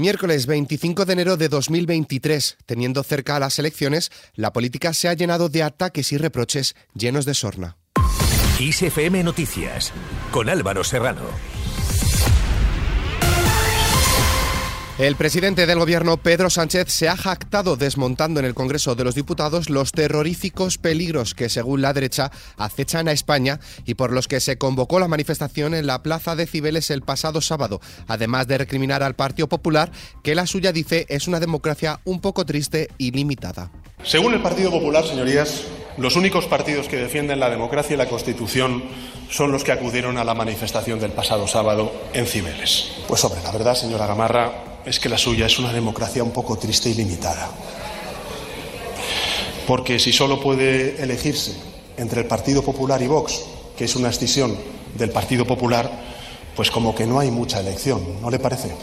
Miércoles 25 de enero de 2023, teniendo cerca a las elecciones, la política se ha llenado de ataques y reproches llenos de sorna. Noticias, con Álvaro Serrano. El presidente del gobierno, Pedro Sánchez, se ha jactado desmontando en el Congreso de los Diputados los terroríficos peligros que, según la derecha, acechan a España y por los que se convocó la manifestación en la Plaza de Cibeles el pasado sábado, además de recriminar al Partido Popular, que la suya dice es una democracia un poco triste y limitada. Según el Partido Popular, señorías, los únicos partidos que defienden la democracia y la Constitución son los que acudieron a la manifestación del pasado sábado en Cibeles. Pues hombre, la verdad, señora Gamarra, es que la suya es una democracia un poco triste y limitada. Porque si solo puede elegirse entre el Partido Popular y Vox, que es una escisión del Partido Popular, pues como que no hay mucha elección, ¿no le parece?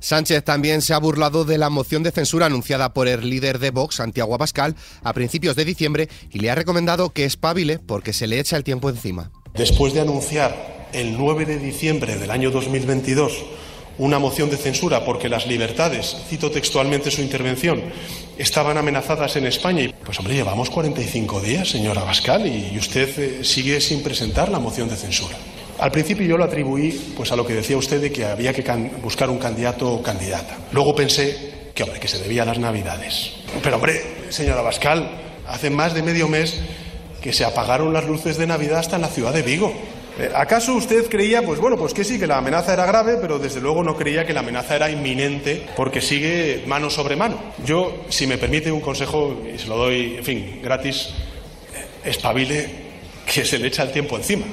Sánchez también se ha burlado de la moción de censura anunciada por el líder de Vox, Santiago Abascal, a principios de diciembre y le ha recomendado que espabile porque se le echa el tiempo encima. Después de anunciar el 9 de diciembre del año 2022 una moción de censura porque las libertades, cito textualmente su intervención, estaban amenazadas en España. Pues hombre, llevamos 45 días, señora Abascal, y usted eh, sigue sin presentar la moción de censura. Al principio yo lo atribuí pues a lo que decía usted de que había que buscar un candidato o candidata. Luego pensé que hombre, que se debía a las Navidades. Pero hombre, señora Abascal, hace más de medio mes que se apagaron las luces de Navidad hasta en la ciudad de Vigo. Eh, ¿Acaso usted creía, pues bueno, pues que sí, que la amenaza era grave, pero desde luego no creía que la amenaza era inminente porque sigue mano sobre mano? Yo, si me permite un consejo, y se lo doy, en fin, gratis, eh, espabile que se le echa el tiempo encima.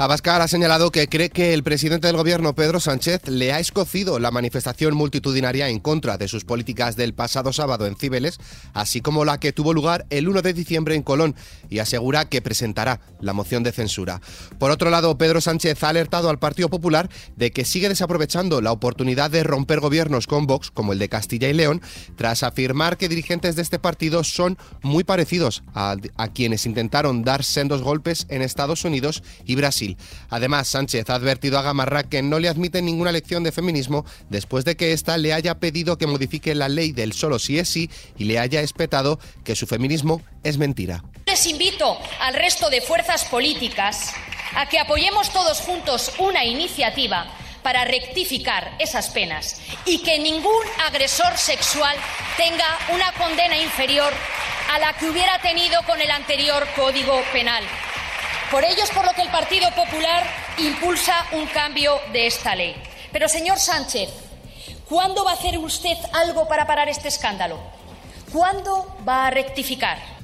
Abascal ha señalado que cree que el presidente del gobierno, Pedro Sánchez, le ha escocido la manifestación multitudinaria en contra de sus políticas del pasado sábado en Cibeles, así como la que tuvo lugar el 1 de diciembre en Colón, y asegura que presentará la moción de censura. Por otro lado, Pedro Sánchez ha alertado al Partido Popular de que sigue desaprovechando la oportunidad de romper gobiernos con Vox, como el de Castilla y León, tras afirmar que dirigentes de este partido son muy parecidos a, a quienes intentaron dar sendos golpes en Estados Unidos y Brasil. Además, Sánchez ha advertido a Gamarra que no le admite ninguna lección de feminismo después de que ésta le haya pedido que modifique la ley del solo sí es sí y le haya espetado que su feminismo es mentira. Les invito al resto de fuerzas políticas a que apoyemos todos juntos una iniciativa para rectificar esas penas y que ningún agresor sexual tenga una condena inferior a la que hubiera tenido con el anterior Código Penal. Por ello es por lo que el Partido Popular impulsa un cambio de esta ley. Pero, señor Sánchez, ¿cuándo va a hacer usted algo para parar este escándalo? ¿Cuándo va a rectificar?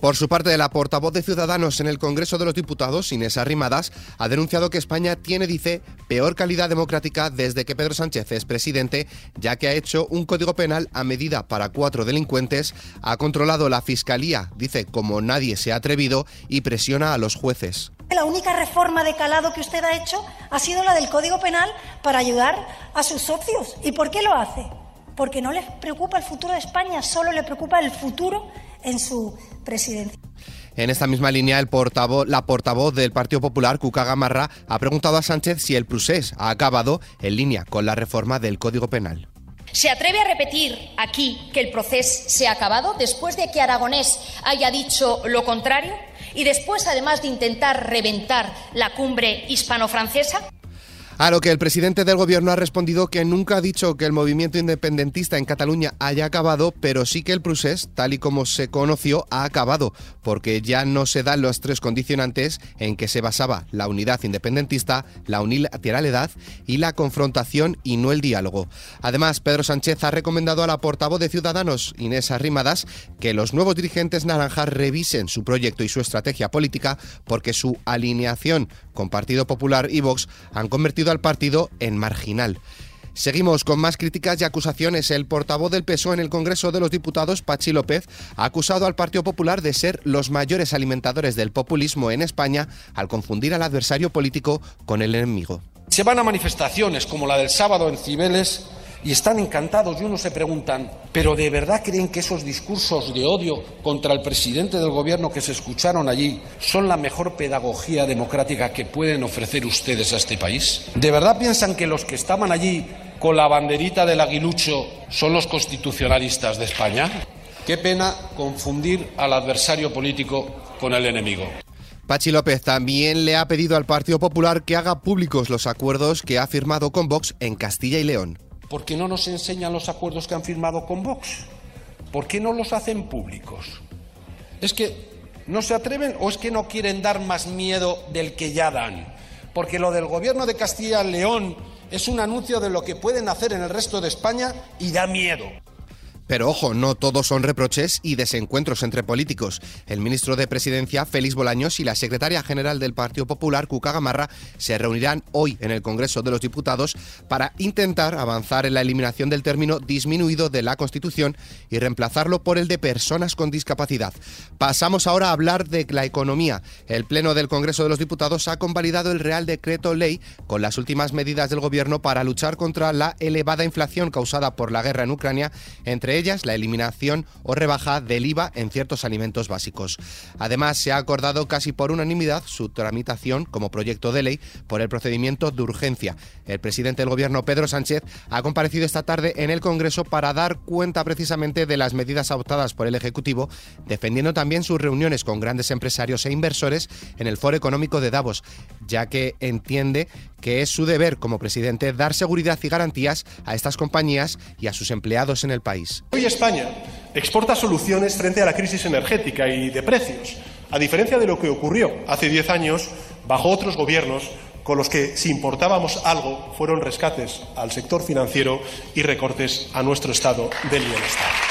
Por su parte, la portavoz de Ciudadanos en el Congreso de los Diputados, Inés Arrimadas, ha denunciado que España tiene, dice, peor calidad democrática desde que Pedro Sánchez es presidente, ya que ha hecho un código penal a medida para cuatro delincuentes, ha controlado la fiscalía, dice, como nadie se ha atrevido, y presiona a los jueces. La única reforma de calado que usted ha hecho ha sido la del Código Penal para ayudar a sus socios. ¿Y por qué lo hace? Porque no les preocupa el futuro de España, solo le preocupa el futuro en su presidencia. En esta misma línea, el portavoz, la portavoz del Partido Popular, Cuca Gamarra, ha preguntado a Sánchez si el procés ha acabado en línea con la reforma del Código Penal. ¿Se atreve a repetir aquí que el proceso se ha acabado después de que Aragonés haya dicho lo contrario? Y después, además de intentar reventar la cumbre hispano-francesa? A lo que el presidente del gobierno ha respondido que nunca ha dicho que el movimiento independentista en Cataluña haya acabado, pero sí que el procés, tal y como se conoció, ha acabado, porque ya no se dan los tres condicionantes en que se basaba la unidad independentista, la unilateralidad y la confrontación y no el diálogo. Además, Pedro Sánchez ha recomendado a la portavoz de Ciudadanos, Inés Arrimadas, que los nuevos dirigentes naranjas revisen su proyecto y su estrategia política porque su alineación con Partido Popular y Vox han convertido al partido en marginal. Seguimos con más críticas y acusaciones. El portavoz del PSOE en el Congreso de los Diputados, Pachi López, ha acusado al Partido Popular de ser los mayores alimentadores del populismo en España al confundir al adversario político con el enemigo. Se van a manifestaciones como la del sábado en Cibeles y están encantados y uno se preguntan, ¿pero de verdad creen que esos discursos de odio contra el presidente del gobierno que se escucharon allí son la mejor pedagogía democrática que pueden ofrecer ustedes a este país? ¿De verdad piensan que los que estaban allí con la banderita del aguilucho son los constitucionalistas de España? Qué pena confundir al adversario político con el enemigo. Pachi López también le ha pedido al Partido Popular que haga públicos los acuerdos que ha firmado con Vox en Castilla y León. ¿Por qué no nos enseñan los acuerdos que han firmado con Vox? ¿Por qué no los hacen públicos? ¿Es que no se atreven o es que no quieren dar más miedo del que ya dan? Porque lo del gobierno de Castilla y León es un anuncio de lo que pueden hacer en el resto de España y da miedo. Pero ojo, no todos son reproches y desencuentros entre políticos. El ministro de Presidencia, Félix Bolaños, y la secretaria general del Partido Popular, Cuca Gamarra, se reunirán hoy en el Congreso de los Diputados para intentar avanzar en la eliminación del término disminuido de la Constitución y reemplazarlo por el de personas con discapacidad. Pasamos ahora a hablar de la economía. El Pleno del Congreso de los Diputados ha convalidado el Real Decreto Ley con las últimas medidas del Gobierno para luchar contra la elevada inflación causada por la guerra en Ucrania, entre ellas la eliminación o rebaja del IVA en ciertos alimentos básicos. Además, se ha acordado casi por unanimidad su tramitación como proyecto de ley por el procedimiento de urgencia. El presidente del Gobierno, Pedro Sánchez, ha comparecido esta tarde en el Congreso para dar cuenta precisamente de las medidas adoptadas por el Ejecutivo, defendiendo también sus reuniones con grandes empresarios e inversores en el Foro Económico de Davos, ya que entiende que es su deber como presidente dar seguridad y garantías a estas compañías y a sus empleados en el país. Hoy España exporta soluciones frente a la crisis energética y de precios, a diferencia de lo que ocurrió hace 10 años bajo otros gobiernos con los que si importábamos algo fueron rescates al sector financiero y recortes a nuestro estado del bienestar.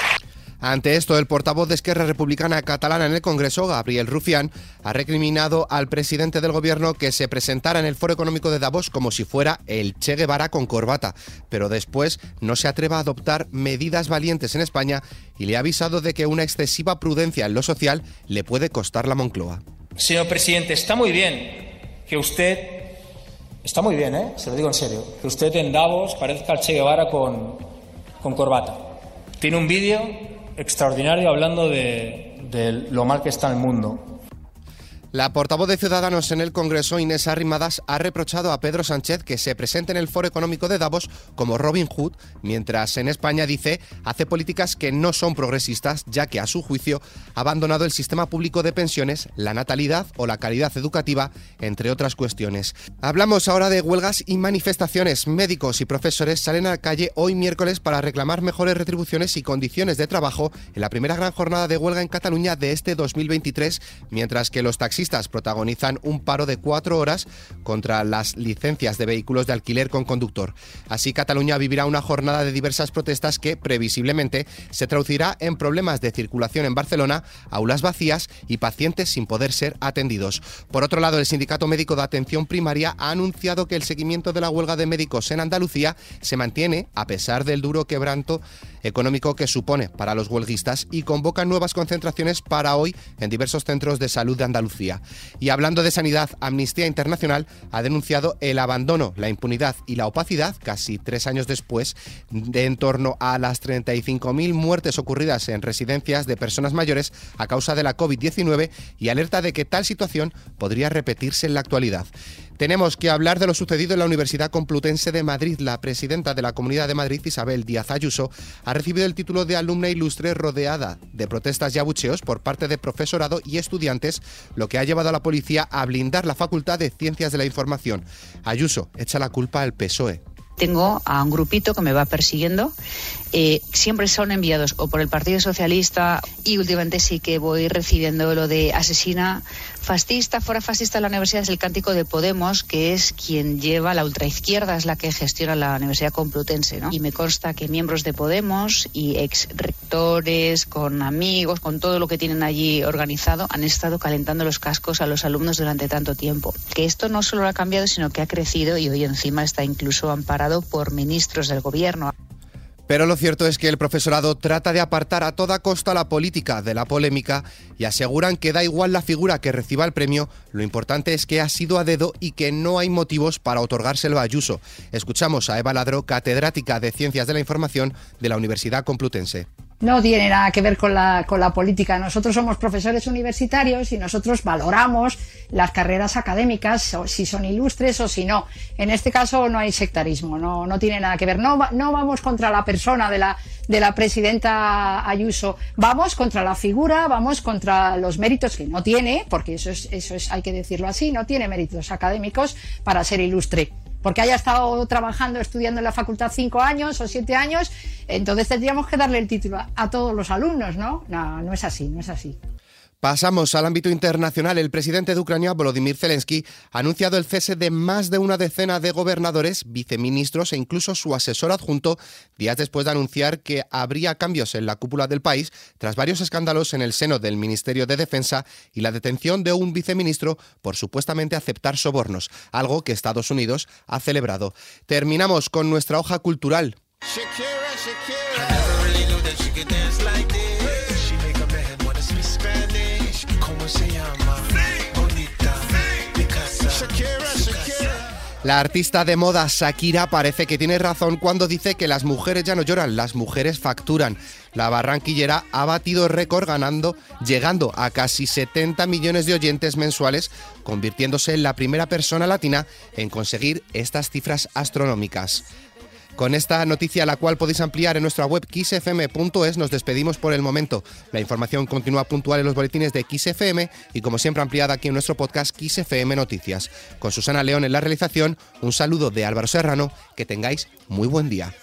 Ante esto, el portavoz de Esquerra Republicana Catalana en el Congreso, Gabriel Rufián, ha recriminado al presidente del gobierno que se presentara en el Foro Económico de Davos como si fuera el Che Guevara con corbata, pero después no se atreva a adoptar medidas valientes en España y le ha avisado de que una excesiva prudencia en lo social le puede costar la Moncloa. Señor presidente, está muy bien que usted Está muy bien, ¿eh? Se lo digo en serio. Que usted en Davos parezca el Che Guevara con, con corbata. Tiene un vídeo extraordinario hablando de, de lo mal que está el mundo. La portavoz de Ciudadanos en el Congreso, Inés Arrimadas, ha reprochado a Pedro Sánchez que se presente en el Foro Económico de Davos como Robin Hood, mientras en España dice hace políticas que no son progresistas, ya que a su juicio ha abandonado el sistema público de pensiones, la natalidad o la calidad educativa, entre otras cuestiones. Hablamos ahora de huelgas y manifestaciones. Médicos y profesores salen a la calle hoy miércoles para reclamar mejores retribuciones y condiciones de trabajo en la primera gran jornada de huelga en Cataluña de este 2023, mientras que los taxistas protagonizan un paro de cuatro horas contra las licencias de vehículos de alquiler con conductor. Así, Cataluña vivirá una jornada de diversas protestas que, previsiblemente, se traducirá en problemas de circulación en Barcelona, aulas vacías y pacientes sin poder ser atendidos. Por otro lado, el Sindicato Médico de Atención Primaria ha anunciado que el seguimiento de la huelga de médicos en Andalucía se mantiene a pesar del duro quebranto económico que supone para los huelguistas y convoca nuevas concentraciones para hoy en diversos centros de salud de Andalucía. Y hablando de sanidad, Amnistía Internacional ha denunciado el abandono, la impunidad y la opacidad, casi tres años después, de en torno a las 35.000 muertes ocurridas en residencias de personas mayores a causa de la COVID-19 y alerta de que tal situación podría repetirse en la actualidad. Tenemos que hablar de lo sucedido en la Universidad Complutense de Madrid. La presidenta de la Comunidad de Madrid, Isabel Díaz Ayuso, ha recibido el título de alumna ilustre rodeada de protestas y abucheos por parte de profesorado y estudiantes, lo que ha llevado a la policía a blindar la Facultad de Ciencias de la Información. Ayuso echa la culpa al PSOE tengo a un grupito que me va persiguiendo. Eh, siempre son enviados o por el Partido Socialista y últimamente sí que voy recibiendo lo de asesina fascista, fuera fascista en la universidad es el cántico de Podemos, que es quien lleva la ultraizquierda, es la que gestiona la Universidad Complutense, ¿no? Y me consta que miembros de Podemos y ex rectores, con amigos, con todo lo que tienen allí organizado, han estado calentando los cascos a los alumnos durante tanto tiempo. Que esto no solo ha cambiado, sino que ha crecido y hoy encima está incluso amparado por ministros del gobierno. Pero lo cierto es que el profesorado trata de apartar a toda costa la política de la polémica y aseguran que da igual la figura que reciba el premio, lo importante es que ha sido a dedo y que no hay motivos para otorgárselo a Ayuso. Escuchamos a Eva Ladro, catedrática de Ciencias de la Información de la Universidad Complutense. No tiene nada que ver con la, con la política. Nosotros somos profesores universitarios y nosotros valoramos las carreras académicas, si son ilustres o si no. En este caso no hay sectarismo, no, no tiene nada que ver. No, no vamos contra la persona de la, de la presidenta Ayuso, vamos contra la figura, vamos contra los méritos que no tiene, porque eso es, eso es, hay que decirlo así, no tiene méritos académicos para ser ilustre porque haya estado trabajando, estudiando en la facultad cinco años o siete años, entonces tendríamos que darle el título a, todos los alumnos, ¿no? No, no es así, no es así. Pasamos al ámbito internacional. El presidente de Ucrania, Volodymyr Zelensky, ha anunciado el cese de más de una decena de gobernadores, viceministros e incluso su asesor adjunto, días después de anunciar que habría cambios en la cúpula del país tras varios escándalos en el seno del Ministerio de Defensa y la detención de un viceministro por supuestamente aceptar sobornos, algo que Estados Unidos ha celebrado. Terminamos con nuestra hoja cultural. La artista de moda Shakira parece que tiene razón cuando dice que las mujeres ya no lloran, las mujeres facturan. La barranquillera ha batido récord ganando, llegando a casi 70 millones de oyentes mensuales, convirtiéndose en la primera persona latina en conseguir estas cifras astronómicas. Con esta noticia, la cual podéis ampliar en nuestra web xfm.es, nos despedimos por el momento. La información continúa puntual en los boletines de XFM y, como siempre, ampliada aquí en nuestro podcast XFM Noticias. Con Susana León en la realización, un saludo de Álvaro Serrano. Que tengáis muy buen día.